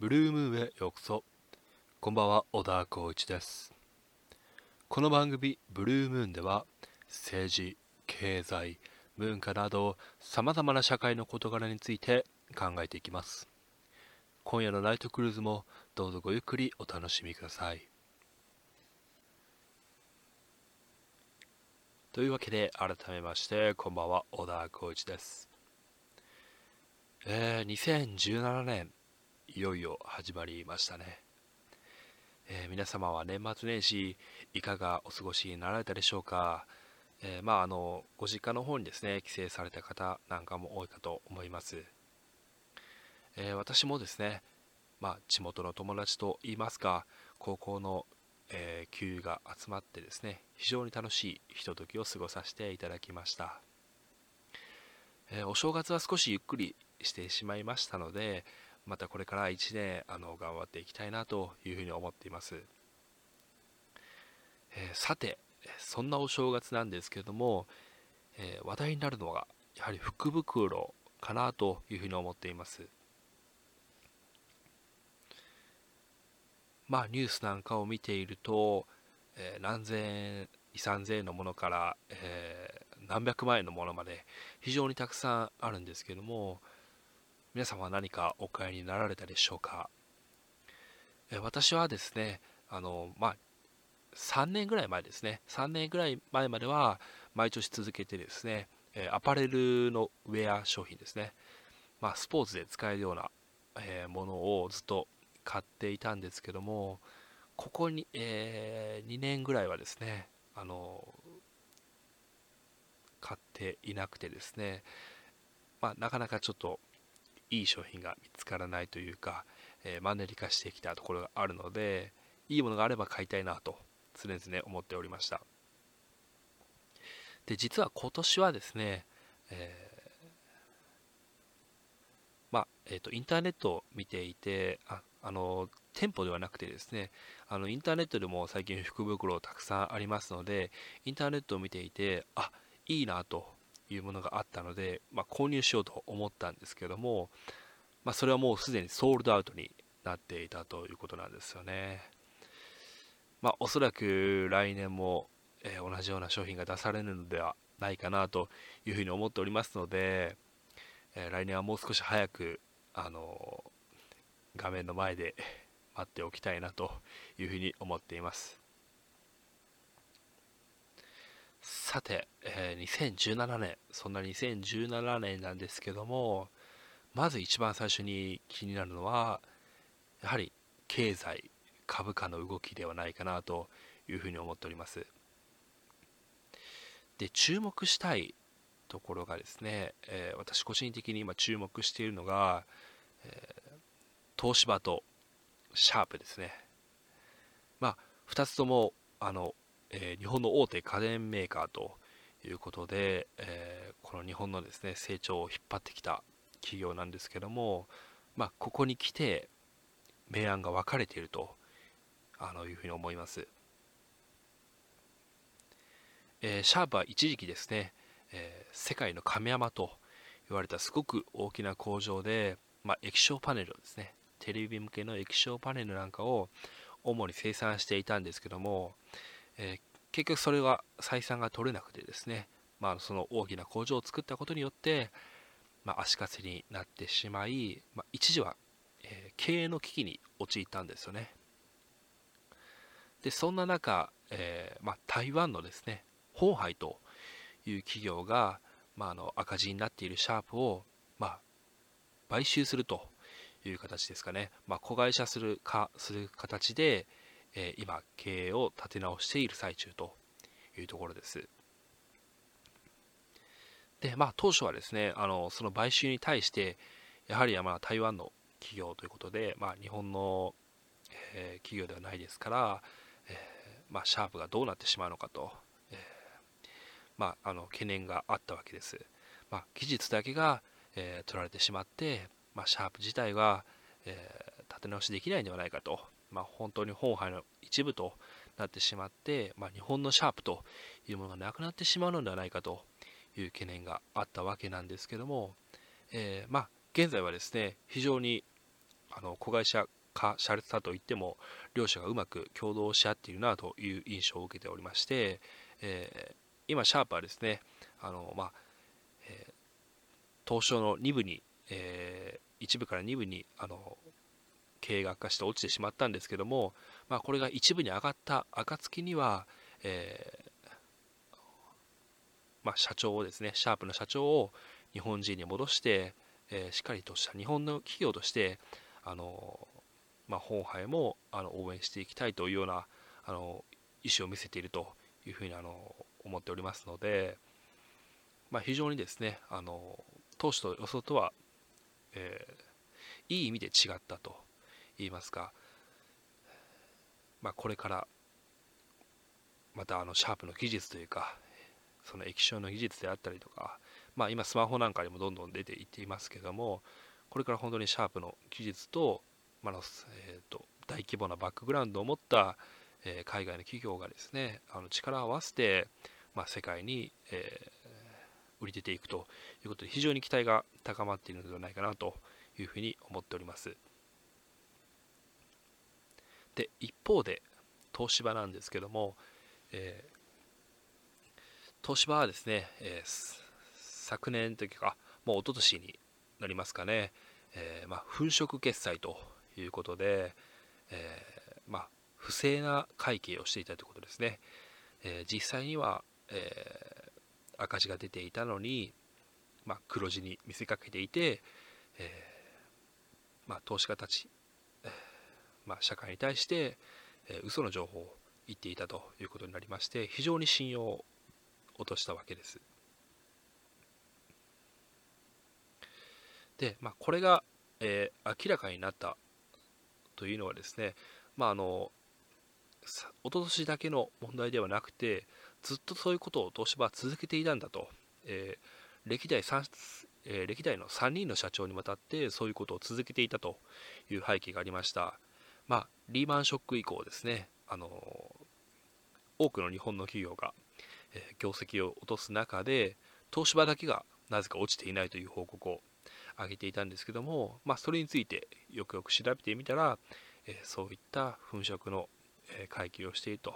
ブルームーンへようこそ。こんばんは小田光一です。この番組ブルームーンでは政治経済文化などさまざまな社会の事柄について考えていきます。今夜のナイトクルーズもどうぞごゆっくりお楽しみください。というわけで改めましてこんばんは小田光一です。えー、2017年いよいよ始まりましたね、えー、皆様は年末年始いかがお過ごしになられたでしょうか、えー、まああのご実家の方にですね帰省された方なんかも多いかと思います、え私もですねまあ、地元の友達といいますか高校のえー、給油が集まってですね非常に楽しいひとときを過ごさせていただきました、えー、お正月は少しゆっくりしてしまいましたのでまたこれから1年あの頑張っていきたいなというふうに思っています、えー、さてそんなお正月なんですけれども、え話題になるのはやはり福袋かなというふうに思っています。まあ、ニュースなんかを見ていると、えー、何千円、2、3000円のものから、えー、何百万円のものまで非常にたくさんあるんですけども、皆様は何かお買いになられたでしょうか？私はですね、あの、まあ、3年ぐらい前ですね、3年ぐらい前までは毎年続けてですね、アパレルのウェア商品ですね、まあ、スポーツで使えるような、えものをずっと買っていたんですけどもここに、えー、2年ぐらいはですねあの買っていなくてですね、まあ、なかなかちょっといい商品が見つからないというか、えー、マネリ化してきたところがあるのでいいものがあれば買いたいなと常々思っておりました。で実は今年はですね、えー、まあえーと、とインターネットを見ていてああの店舗ではなくてですねあのインターネットでも最近福袋たくさんありますのでインターネットを見ていてあいいなというものがあったので、まあ、購入しようと思ったんですけども、まあ、それはもうすでにソールドアウトになっていたということなんですよね、まあ、おそらく来年も、えー、同じような商品が出されるのではないかなというふうに思っておりますので、えー、来年はもう少し早くあの画面の前で待っておきたいなというふうに思っています。さて、えー、2017年そんな2017年なんですけどもまず一番最初に気になるのはやはり経済株価の動きではないかなというふうに思っておりますで注目したいところがですね、えー、私個人的に今注目しているのが、え東芝とシャープですね。まあ、2つともあの、えー、日本の大手家電メーカーということで、えー、この日本のですね成長を引っ張ってきた企業なんですけども、まあ、ここに来て明暗が分かれているとあのいうふうに思います。えー、シャープは一時期ですね、え世界の亀山と言われたすごく大きな工場で、まあ、液晶パネルをですねテレビ向けの液晶パネルなんかを主に生産していたんですけども、えー、結局それは採算が取れなくてですね、まあ、その大きな工場を作ったことによって、まあ、足かせになってしまい、まあ、一時は、えー、経営の危機に陥ったんですよね。でそんな中、えー、まあ、台湾のですねホハイという企業が、まあ、あの赤字になっているシャープを、まあ、買収するという形ですかね、まあ、子会社するかする形で、え、今、経営を立て直している最中というところです。で、まあ、当初はですね、あのその買収に対して、やはりまあ台湾の企業ということで、まあ、日本の、え、企業ではないですから、え、まあ、シャープがどうなってしまうのかと、え、まあ、あの懸念があったわけです。まあ、技術だけが、え取られてしまって、まあ、シャープ自体は、え、立て直しできないんではないかと、まあ、本当に本杯の一部となってしまって、まあ、日本のシャープというものがなくなってしまうのではないかという懸念があったわけなんですけども、えー、まあ、現在はですね非常にあの子会社化されたといっても両者がうまく共同し合っているなという印象を受けておりまして、えー、今シャープはですねあの、まあえー、東証の2部に、えー、1部から2部にあの経営が悪化して落ちてしまったんですけども、まあ、これが一部に上がった暁には、えー、まあ、社長をですねシャープの社長を日本人に戻して、えー、しっかりとした日本の企業としてあの、まあ、本杯もあの応援していきたいというようなあの意思を見せているというふうにあの思っておりますので、まあ、非常にですねあの当初と予想とは、えー、いい意味で違ったと。言いますか、まあ、これからまたあのシャープの技術というかその液晶の技術であったりとか、まあ、今スマホなんかにもどんどん出ていっていますけどもこれから本当にシャープの技術と,、まあのえーと、大規模なバックグラウンドを持った、えー、海外の企業がですねあの力を合わせて、まあ、世界に、えー、売り出ていくということで非常に期待が高まっているのではないかなというふうに思っております。で一方で東芝なんですけども、えー、東芝はですね、えー、昨年というかもう一昨年になりますかね、えー、まあ、粉飾決済ということで、えまあ、不正な会計をしていたということですね、え実際には、え赤字が出ていたのに、まあ、黒字に見せかけていて、えまあ、投資家たちまあ、社会に対して、えー、嘘の情報を言っていたということになりまして非常に信用を落としたわけです。で、まあ、これが、えー、明らかになったというのはですね、まあ、あの一昨年だけの問題ではなくてずっとそういうことを東芝は続けていたんだと、えー、歴代3、えー、歴代の3人の社長にわたってそういうことを続けていたという背景がありました。まあ、リーマンショック以降ですね、あの多くの日本の企業が、え、業績を落とす中で、東芝だけがなぜか落ちていないという報告を挙げていたんですけども、まあ、それについてよくよく調べてみたら、え、そういった粉飾の、えー、会計をしていると、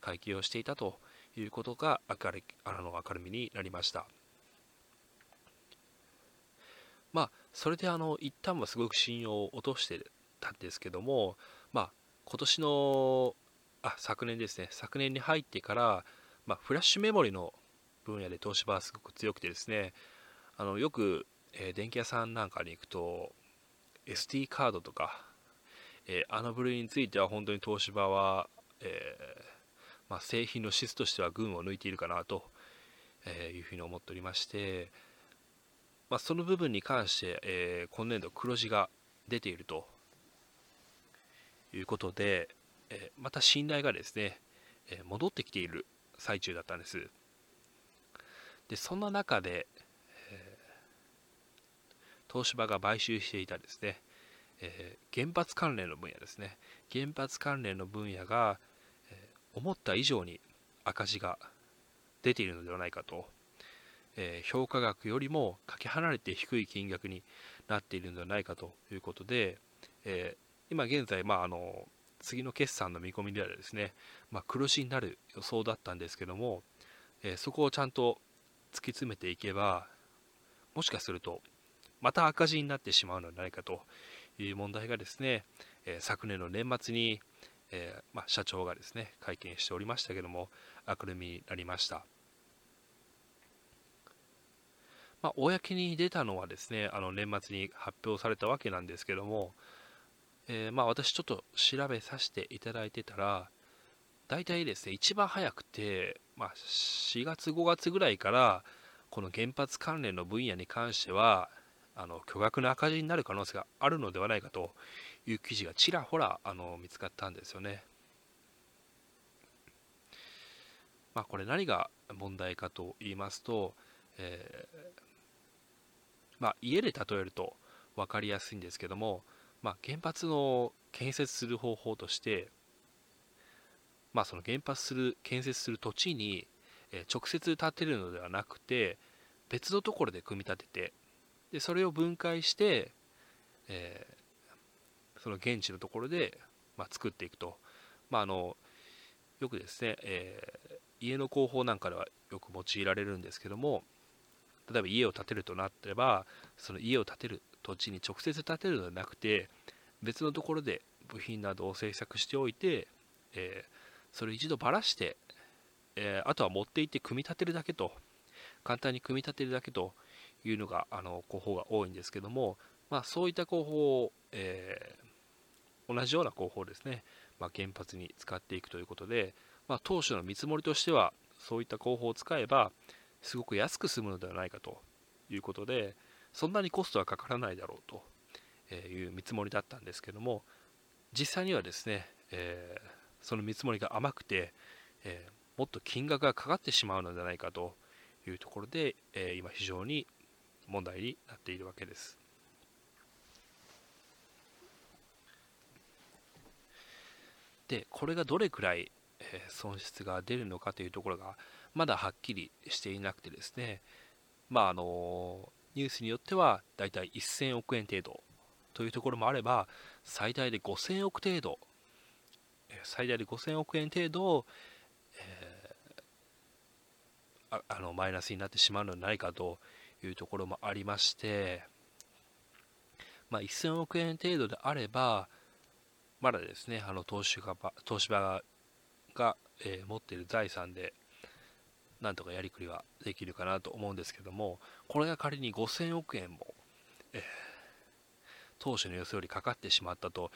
会計をしていたということが明るあの明るみになりました。まあ、それであの一旦はすごく信用を落としてたんですけども、まあ、今年のあ昨年ですね。昨年に入ってから、まあ、フラッシュメモリの分野で東芝はすごく強くてですねあのよく、えー、電気屋さんなんかに行くと SD カードとか、えー、あの部類については本当に東芝は、えー、まあ、製品の質としては群を抜いているかなと、えいうふうに思っておりまして、まあ、その部分に関して、え今年度黒字が出ているということで、えまた信頼がですね、え戻ってきている最中だったんです。で、そんな中で、え東芝が買収していたですね、え原発関連の分野ですね、原発関連の分野が、え思った以上に赤字が出ているのではないかと、え評価額よりもかけ離れて低い金額になっているのではないかということで、え今現在、まあ、あの次の決算の見込みではですね、まあ、黒字になる予想だったんですけども、えー、そこをちゃんと突き詰めていけばもしかするとまた赤字になってしまうのではないかという問題がですね、えー、昨年の年末に、えー、まあ、社長がですね会見しておりましたけども明るみになりました。まあ、公に出たのはですねあの年末に発表されたわけなんですけども、えー、まあ私ちょっと調べさせていただいてたら、大体ですね、一番早くて、まあ、4月、5月ぐらいから、この原発関連の分野に関しては、あの巨額な赤字になる可能性があるのではないかという記事がちらほらあの見つかったんですよね。まあ、これ何が問題かと言いますと、えー、まあ、家で例えると分かりやすいんですけども、まあ、原発の建設する方法として、まあ、その原発する建設する土地に、直接建てるのではなくて別のところで組み立ててでそれを分解して、えー、その現地のところで、まあ、作っていくと、まあ、あのよくですね、えー、家の工法なんかではよく用いられるんですけども例えば家を建てるとなってればその家を建てる土地に直接建てるのではなくて別のところで部品などを製作しておいて、えー、それを一度ばらして、えー、あとは持っていって組み立てるだけと簡単に組み立てるだけというのがあの工法が多いんですけども、まあ、そういった工法を、えー、同じような工法ですね、まあ、原発に使っていくということで、まあ、当初の見積もりとしてはそういった工法を使えばすごく安く済むのではないかということでそんなにコストはかからないだろうという見積もりだったんですけども実際にはですね、えー、その見積もりが甘くて、えー、もっと金額がかかってしまうのではないかというところで、えー、今非常に問題になっているわけです。でこれがどれくらい損失が出るのかというところがまだはっきりしていなくてですね、まあ、あのニュースによってはだいたい1000億円程度というところもあれば最大で5000億程度最大で5000億円程度、えー、ああのマイナスになってしまうのではないかというところもありまして、まあ、1000億円程度であればまだですねあの東芝が東芝が、がえー、持っている財産でなんとかやりくりはできるかなと思うんですけどもこれが仮に5000億円も、えー、当初の予想よりかかってしまったと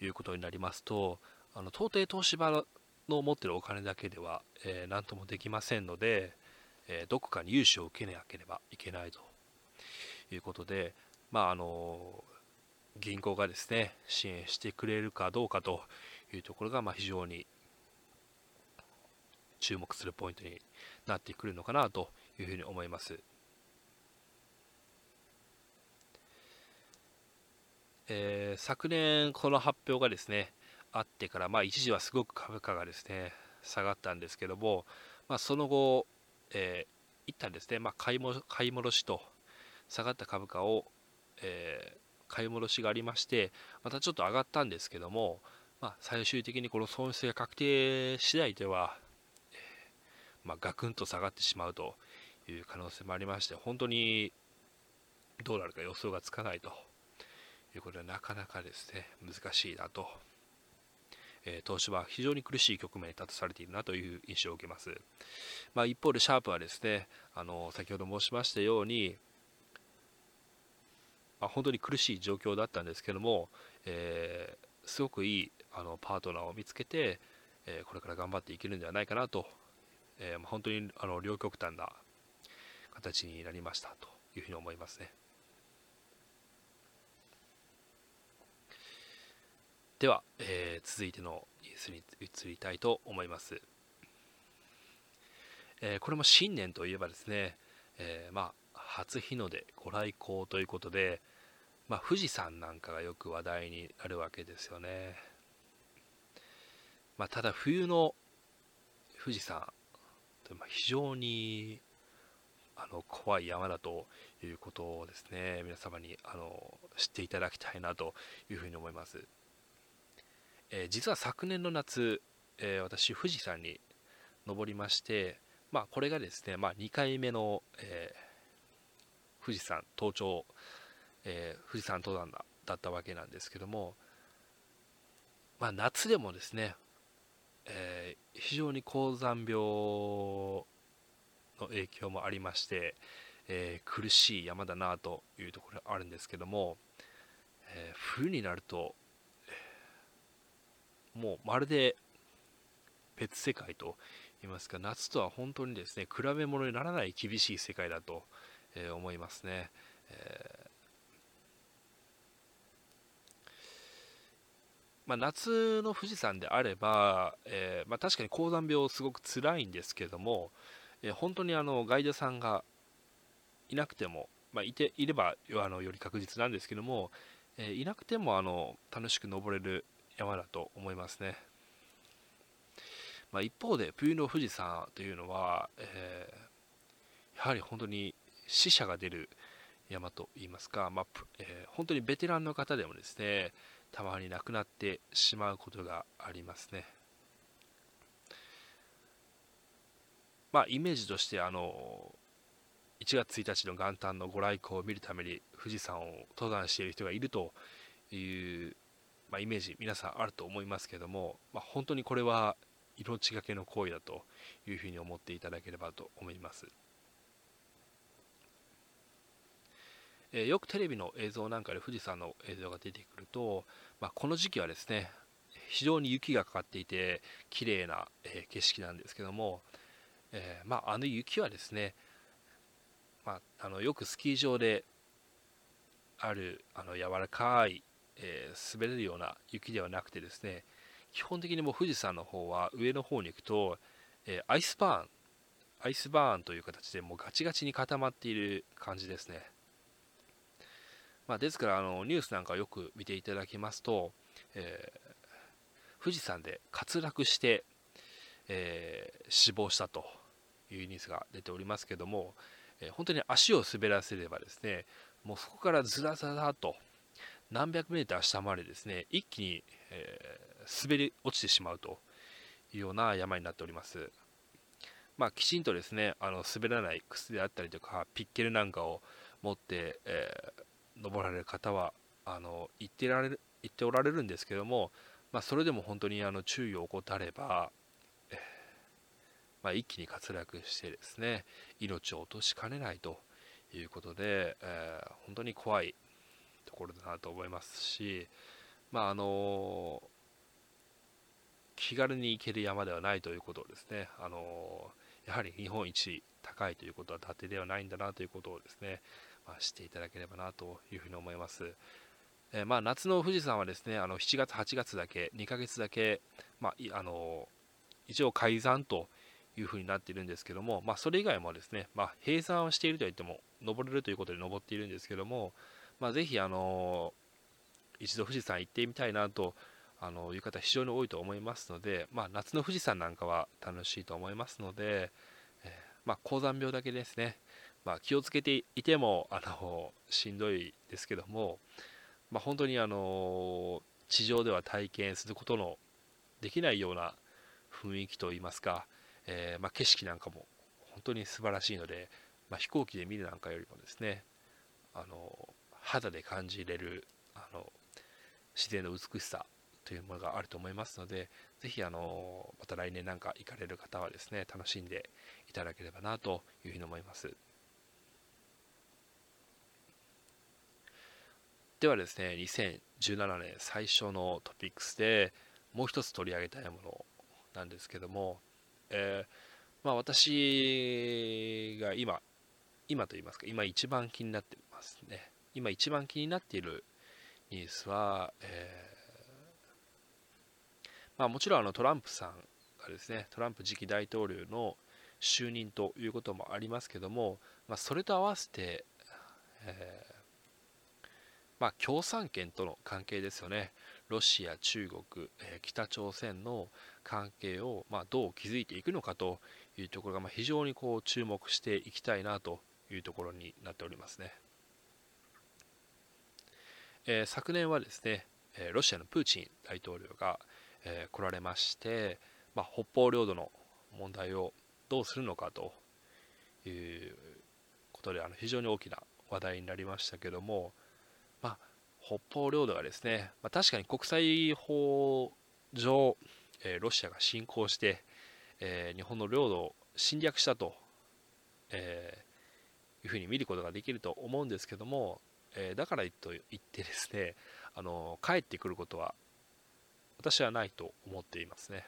いうことになりますとあの到底東芝の持っているお金だけでは、えー、何ともできませんので、えー、どこかに融資を受けなければいけないということで、まああの銀行がですね支援してくれるかどうかというところが、まあ、非常に注目するポイントになってくるのかなというふうに思います。えー、昨年この発表がですねあってから、まあ、一時はすごく株価がですね下がったんですけども、まあ、その後、えー、一旦ですね、まあ、買いも買い戻しと下がった株価を、えー、買い戻しがありましてまたちょっと上がったんですけども、まあ、最終的にこの損失が確定次第ではまあ、ガクンと下がってしまうという可能性もありまして本当にどうなるか予想がつかないということでなかなかですね難しいなと、え、東芝は非常に苦しい局面に立たされているなという印象を受けます、まあ、一方でシャープはですねあの先ほど申しましたようにまあ、本当に苦しい状況だったんですけども、えー、すごくいいあのパートナーを見つけて、えー、これから頑張っていけるんではないかなとえー、本当にあの両極端な形になりましたというふうに思いますね。では、えー、続いてのニュースに移りたいと思います。えー、これも新年といえばですね、えー、まあ、初日の出ご来光ということで、まあ、富士山なんかがよく話題になるわけですよね。まあ、ただ冬の富士山非常にあの怖い山だということをですね皆様にあの知っていただきたいなというふうに思います、えー、実は昨年の夏、えー、私富士山に登りましてまあこれがですね、まあ、2回目の、えー、富士山登頂、え富士山登山だったわけなんですけどもまあ夏でもですねえー、非常に高山病の影響もありまして、えー、苦しい山だなというところがあるんですけども、えー、冬になると、もうまるで別世界と言いますか夏とは本当にですね比べ物にならない厳しい世界だと、え思いますね、えまあ、夏の富士山であれば、えー、まあ、確かに高山病すごく辛いんですけども、えー、本当にあのガイドさんがいなくても、まあ、いていればあのより確実なんですけども、えー、いなくてもあの楽しく登れる山だと思いますね、まあ、一方で冬の富士山というのは、えやはり本当に死者が出る山といいますか、まあえ本当にベテランの方でもですねたまになくなってしまうことがありますね。まあ、イメージとしてあの1月1日の元旦のご来光を見るために富士山を登山している人がいるという、まあ、イメージ皆さんあると思いますけども、まあ、本当にこれは命がけの行為だというふうに思っていただければと思います。え、よくテレビの映像なんかで富士山の映像が出てくると、まあ、この時期はですね非常に雪がかかっていて綺麗な、え、景色なんですけども、えー、まあ、あの雪はですね、まあ、あのよくスキー場であるあの柔らかい、え滑れるような雪ではなくてですね基本的にも富士山の方は上の方に行くと、えアイスバーンアイスバーンという形でもうガチガチに固まっている感じですね。まあ、ですからあのニュースなんかをよく見ていただきますと、えー、富士山で滑落して、えー、死亡したというニュースが出ておりますけども、えー、本当に足を滑らせればですねもうそこからずらずらと何百メーター下までですね一気に、え滑り落ちてしまうというような山になっております。まあ、きちんとですねあの滑らない靴であったりとかピッケルなんかを持って、えー、登られる方はあの言ってられる言っておられるんですけども、まあ、それでも本当にあの注意を怠れば、えー、まあ、一気に滑落してですね命を落としかねないということで、えー、本当に怖いところだなと思いますし、まああの気軽に行ける山ではないということをですね、あのやはり日本一高いということは伊達ではないんだなということをですね、ま、していただければなというふうに思います。えー、まあ、夏の富士山はですねあの7月、8月だけ2ヶ月だけ、まあ、あの一応改ざんというふうになっているんですけども、まあ、それ以外もですね、まあ、閉山をしているといっても登れるということで登っているんですけども、まあ、ぜひあの一度富士山行ってみたいなとあのいう方非常に多いと思いますので、まあ、夏の富士山なんかは楽しいと思いますので、えー、まあ、高山病だけですね、まあ、気をつけていてもあのしんどいですけども、まあ、本当にあの地上では体験することのできないような雰囲気といいますか、えー、まあ、景色なんかも本当に素晴らしいので、ま飛行機で見るなんかよりもですねあの肌で感じれるあの自然の美しさというものがあると思いますので、ぜひあのまた来年なんか行かれる方はですね楽しんでいただければなというふうに思います。ではですね、2017年最初のトピックスでもう一つ取り上げたいものなんですけども、えー、まあ、私が今、今と言いますか、今一番気になってますね。今一番気になっているニュースは、えー、まあ、もちろんあのトランプさんがですね、トランプ次期大統領の就任ということもありますけども、まあ、それと合わせて、えーまあ、共産圏との関係ですよね。ロシア、中国、え、北朝鮮の関係を、まあ、どう築いていくのかというところが、まあ、非常にこう注目していきたいなというところになっておりますね。えー、昨年はですね、えロシアのプーチン大統領が、え来られまして、まあ、北方領土の問題をどうするのかということであの非常に大きな話題になりましたけども、北方領土がですね、まあ、確かに国際法上、えー、ロシアが侵攻して、えー、日本の領土を侵略したと、えー、いうふうに見ることができると思うんですけども、えだからといってですねあの帰ってくることは私はないと思っていますね。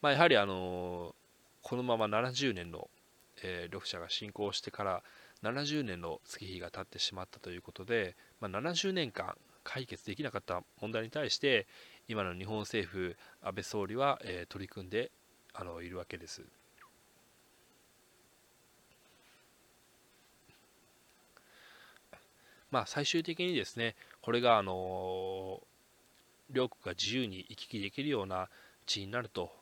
まあ、やはりあのこのまま70年の、えー、ロシアが侵攻してから70年の月日が経ってしまったということで、まあ、70年間解決できなかった問題に対して今の日本政府安倍総理は、えー、取り組んであのいるわけです。まあ、最終的にですねこれが、あの両国が自由に行き来できるような地になると、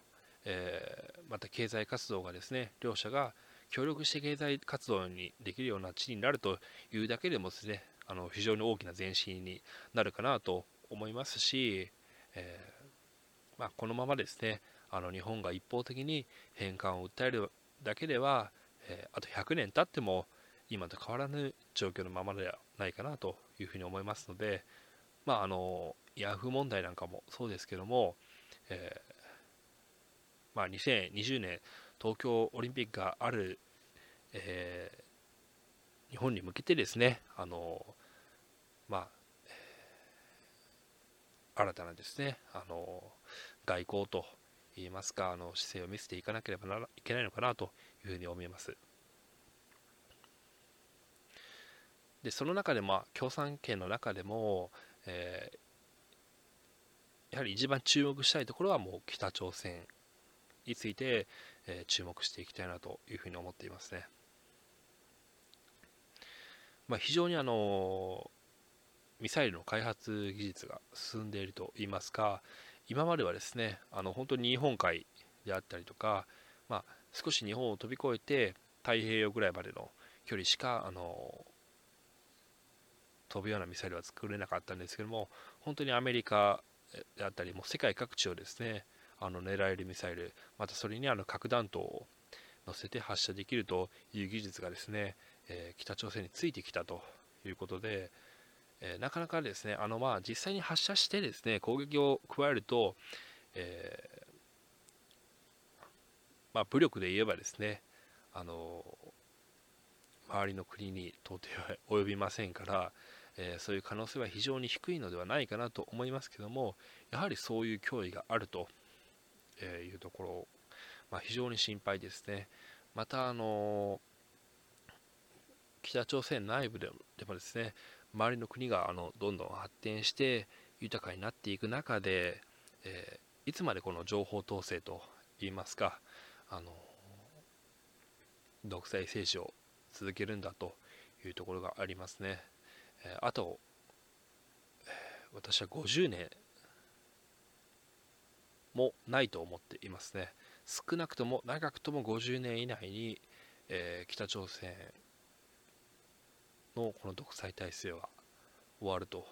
えー、また経済活動がですね両者が協力して経済活動にできるような地になるというだけでもですねあの非常に大きな前進になるかなと思いますし、えー、まあ、このままですねあの日本が一方的に返還を訴えるだけでは、えー、あと100年経っても今と変わらぬ状況のままではないかなというふうに思いますので、まあ、あのヤフー問題なんかもそうですけども、えー、まあ、2020年東京オリンピックがある、えー、日本に向けてですねあの、まあ、新たなですねあの外交といいますかあの姿勢を見せていかなければいけないのかなというふうに思います。でその中でも共産圏の中でも、えー、やはり一番注目したいところはもう北朝鮮について、え、注目していきたいなというふうに思っていますね。まあ、非常にあのミサイルの開発技術が進んでいるといいますか今まではですねあの本当に日本海であったりとか、まあ、少し日本を飛び越えて太平洋ぐらいまでの距離しかあの飛ぶようなミサイルは作れなかったんですけども本当にアメリカであったりも世界各地をですねあの狙えるミサイルまたそれにあの核弾頭を乗せて発射できるという技術がですね、えー、北朝鮮についてきたということで、えー、なかなかですねあのまあ実際に発射してですね攻撃を加えると、えー、まあ、武力で言えばですねあの周りの国に到底及びませんから、えー、そういう可能性は非常に低いのではないかなと思いますけどもやはりそういう脅威があるとえいうところ、まあ、非常に心配ですね。また、あの北朝鮮内部でもですね周りの国があのどんどん発展して豊かになっていく中で、え、いつまでこの情報統制といいますかあの独裁政治を続けるんだというところがありますね。えー、あと、私は50年もないと思っていますね。少なくとも長くとも50年以内に、えー、北朝鮮のこの独裁体制は終わると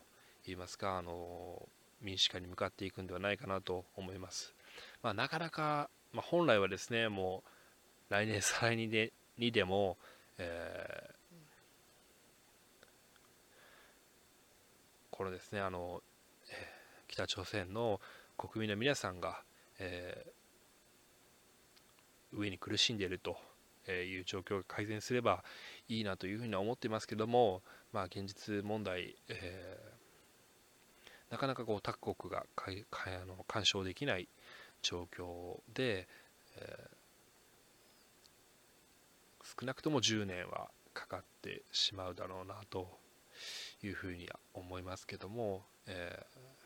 言いますかあの民主化に向かっていくんではないかなと思います、まあ、なかなか、まあ、本来はですねもう来年再来年でにでも、えー、このですねあの、北朝鮮の国民の皆さんが、えー、上に苦しんでいるという状況が改善すればいいなというふうには思っていますけども、まあ、現実問題、えー、なかなかこう他国がかかあの干渉できない状況で、えー、少なくとも10年はかかってしまうだろうなというふうには思いますけども、えー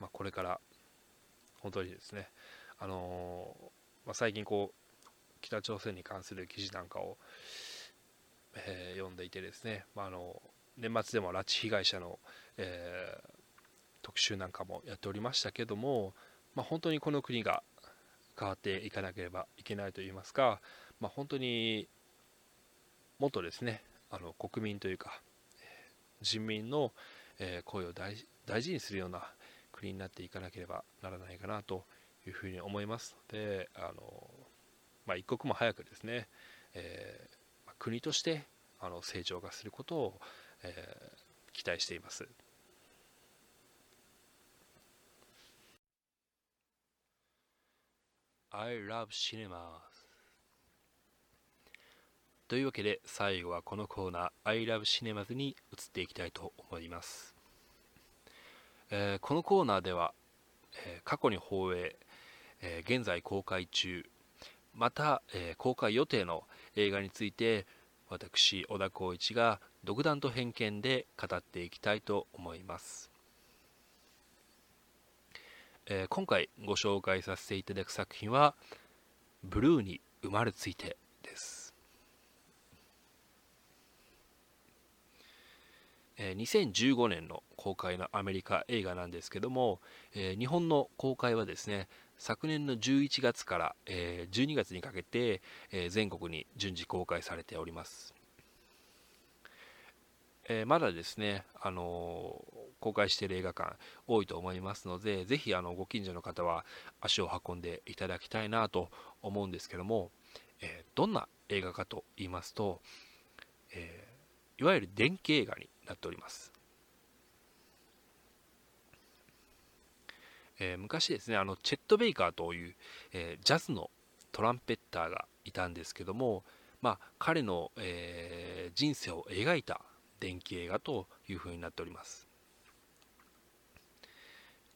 まあ、これから本当にですね、あのー、まあ、最近こう北朝鮮に関する記事なんかを、えー、読んでいてですね、まあ、あの年末でも拉致被害者の、えー、特集なんかもやっておりましたけども、まあ、本当にこの国が変わっていかなければいけないといいますか、まあ、本当にもっとですねあの国民というか人民の、声を大事にするような国になっていかなければならないかなというふうに思いますのであの、まあ、一刻も早くですね、えー、国としてあの成長がすることを、えー、期待しています。I love cinema というわけで最後はこのコーナー I love cinemas に移っていきたいと思います。えー、このコーナーでは、えー、過去に放映、えー、現在公開中また、え公開予定の映画について私小田光一が独断と偏見で語っていきたいと思います、え今回ご紹介させていただく作品は「ブルーに生まれついて」え2015年の公開のアメリカ映画なんですけども、え日本の公開はですね昨年の11月から、え12月にかけて、え全国に順次公開されております、え、まだですね、あの公開している映画館多いと思いますので、ぜひあのご近所の方は足を運んでいただきたいなと思うんですけども、え、どんな映画かと言いますと、え、いわゆる電気映画になっております。えー、昔ですね、あのチェット・ベイカーという、えジャズのトランペッターがいたんですけども、まあ、彼の、え人生を描いた電気映画というふうになっております。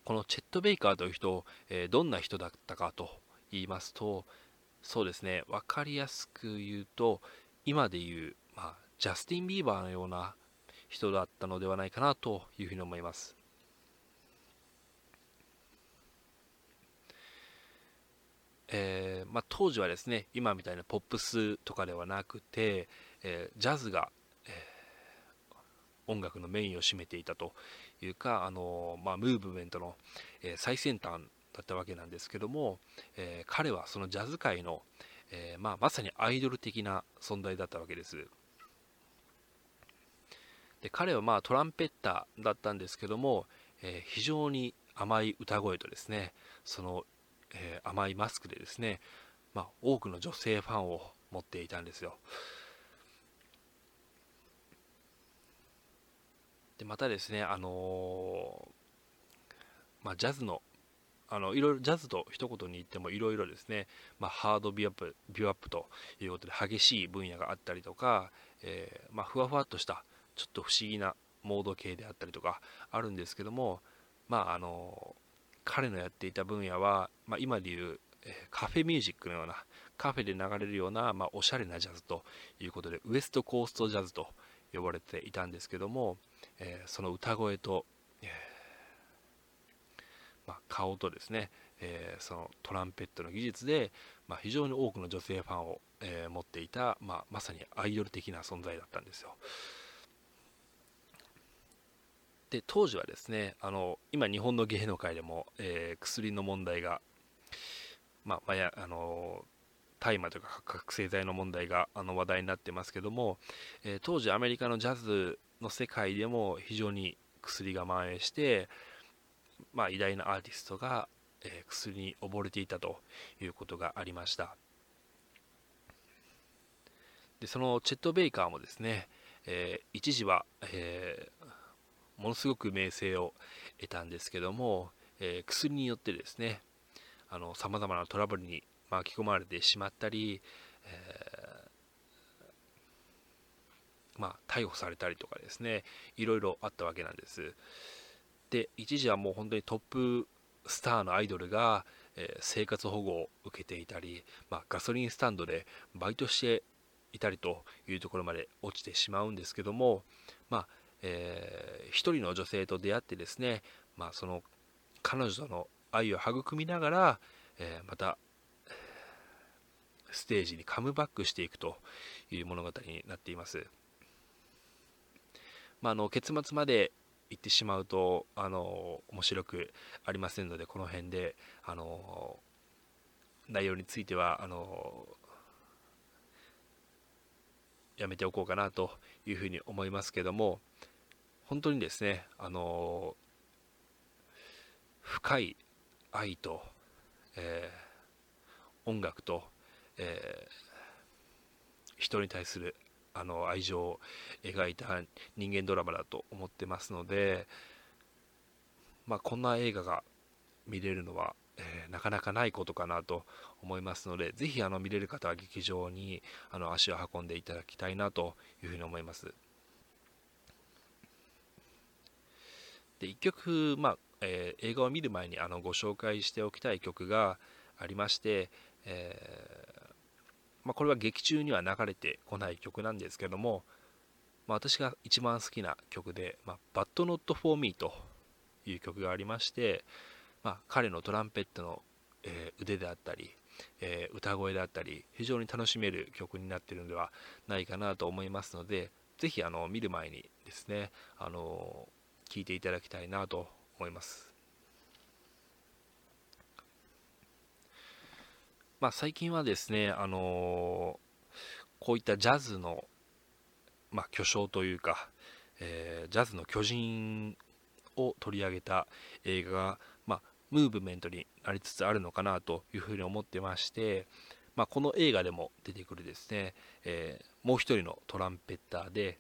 このチェット・ベイカーという人、えー、どんな人だったかと言いますと、そうですね、分かりやすく言うと、今で言う、まあ、ジャスティン・ビーバーのような人だったのではないかなというふうに思います。えー、まあ、当時はですね今みたいなポップスとかではなくて、えー、ジャズが、えー、音楽のメインを占めていたというか、あのまあ、ムーブメントの、え最先端だったわけなんですけども、え彼はそのジャズ界の、えまあ、まさにアイドル的な存在だったわけです。で彼はまあトランペッターだったんですけども、え非常に甘い歌声とですねそのえー、甘いマスクでですね、まあ、多くの女性ファンを持っていたんですよ。でまたですね、あのー、まあ、ジャズのあのいろいろジャズと一言に言ってもいろいろですね、まあ、ハードビューアップビューアップということで激しい分野があったりとか、えー、まあ、ふわふわっとしたちょっと不思議なモード系であったりとかあるんですけども、まああの彼のやっていた分野は、まあ、今でいう、カフェミュージックのようなカフェで流れるような、まあ、おしゃれなジャズということでウエストコーストジャズと呼ばれていたんですけども、えー、その歌声と、えー、まあ、顔とですね、えそのトランペットの技術で、ま非常に多くの女性ファンを、え持っていた、まあ、まさにアイドル的な存在だったんですよ。で当時はですねあの今日本の芸能界でも、えー、薬の問題がまあ、まやあの大麻というか覚醒剤の問題があの話題になってますけども、えー、当時アメリカのジャズの世界でも非常に薬が蔓延して、まあ、偉大なアーティストが、えー、薬に溺れていたということがありました。でそのチェット・ベイカーもですね、えー、一時は、えものすごく名声を得たんですけども、えー、薬によってですねさまざまなトラブルに巻き込まれてしまったり、えー、まあ、逮捕されたりとかですねいろいろあったわけなんです。で一時はもう本当にトップスターのアイドルが、えー、生活保護を受けていたり、まあ、ガソリンスタンドでバイトしていたりというところまで落ちてしまうんですけどもまあえー、一人の女性と出会ってですね、まあ、その彼女との愛を育みながら、えー、またステージにカムバックしていくという物語になっています。まあ、あの結末まで行ってしまうとあの面白くありませんのでこの辺であの内容についてはあのやめておこうかなというふうに思いますけども本当にですね、あの深い愛と、えー、音楽と、えー、人に対するあの愛情を描いた人間ドラマだと思ってますので、まあ、こんな映画が見れるのは、えー、なかなかないことかなと思いますので、ぜひあの見れる方は劇場にあの足を運んでいただきたいなというふうに思います。で1曲、まあえー、映画を見る前にあのご紹介しておきたい曲がありまして、えー、まあ、これは劇中には流れてこない曲なんですけども、まあ、私が一番好きな曲で「まあ、But Not For Me」という曲がありまして、まあ、彼のトランペットの、えー、腕であったり、えー、歌声であったり非常に楽しめる曲になっているのではないかなと思いますのでぜひあの見る前にですねあの聞いていただきたいなと思います。まあ、最近はですね、あのー、こういったジャズの、まあ、巨匠というか、えー、ジャズの巨人を取り上げた映画が、まあ、ムーブメントになりつつあるのかなというふうに思ってまして、まあ、この映画でも出てくるですね、えー、もう一人のトランペッターで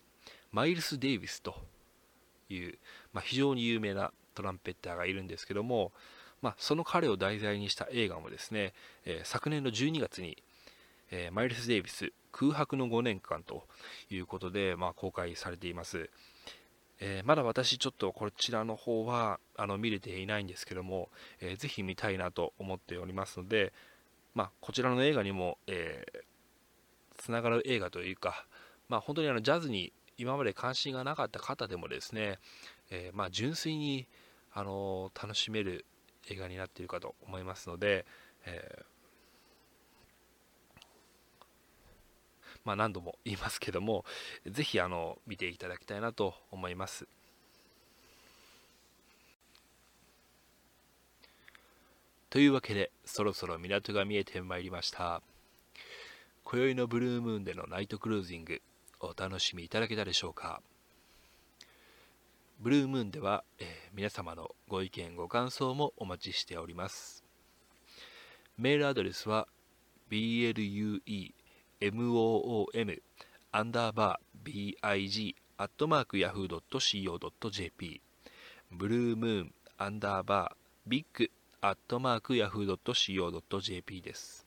マイルス・デイビスという、まあ、非常に有名なトランペッターがいるんですけども、まあ、その彼を題材にした映画もですね、えー、昨年の12月に、えー、マイルス・デイビス空白の5年間ということで、まあ、公開されています。えー、まだ私ちょっとこちらの方はあの見れていないんですけども、えー、ぜひ見たいなと思っておりますので、まあ、こちらの映画にも、えー、つながる映画というか、まあ、本当にあのジャズに今まで関心がなかった方でもですね、えー、まあ、純粋に、あの楽しめる映画になっているかと思いますので、えまあ、何度も言いますけども、ぜひあの見ていただきたいなと思います。というわけで、そろそろ港が見えてまいりました。今宵のブルームーンでのナイトクルージング、お楽しみいただけたでしょうか。ブルームーンでは、えー、皆様のご意見ご感想もお待ちしております。メールアドレスは blue moom アンダーバー big アットマーク yahoo.co.jp ブルームーンアンダーバービッグアットマーク yahoo.co.jp です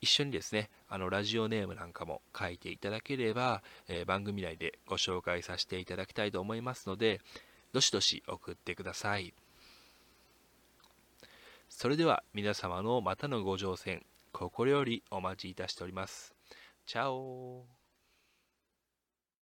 一緒にですねあのラジオネームなんかも書いていただければ、えー、番組内でご紹介させていただきたいと思いますのでどしどし送ってくださいそれでは皆様のまたのご乗船心よりお待ちいたしております。チャオ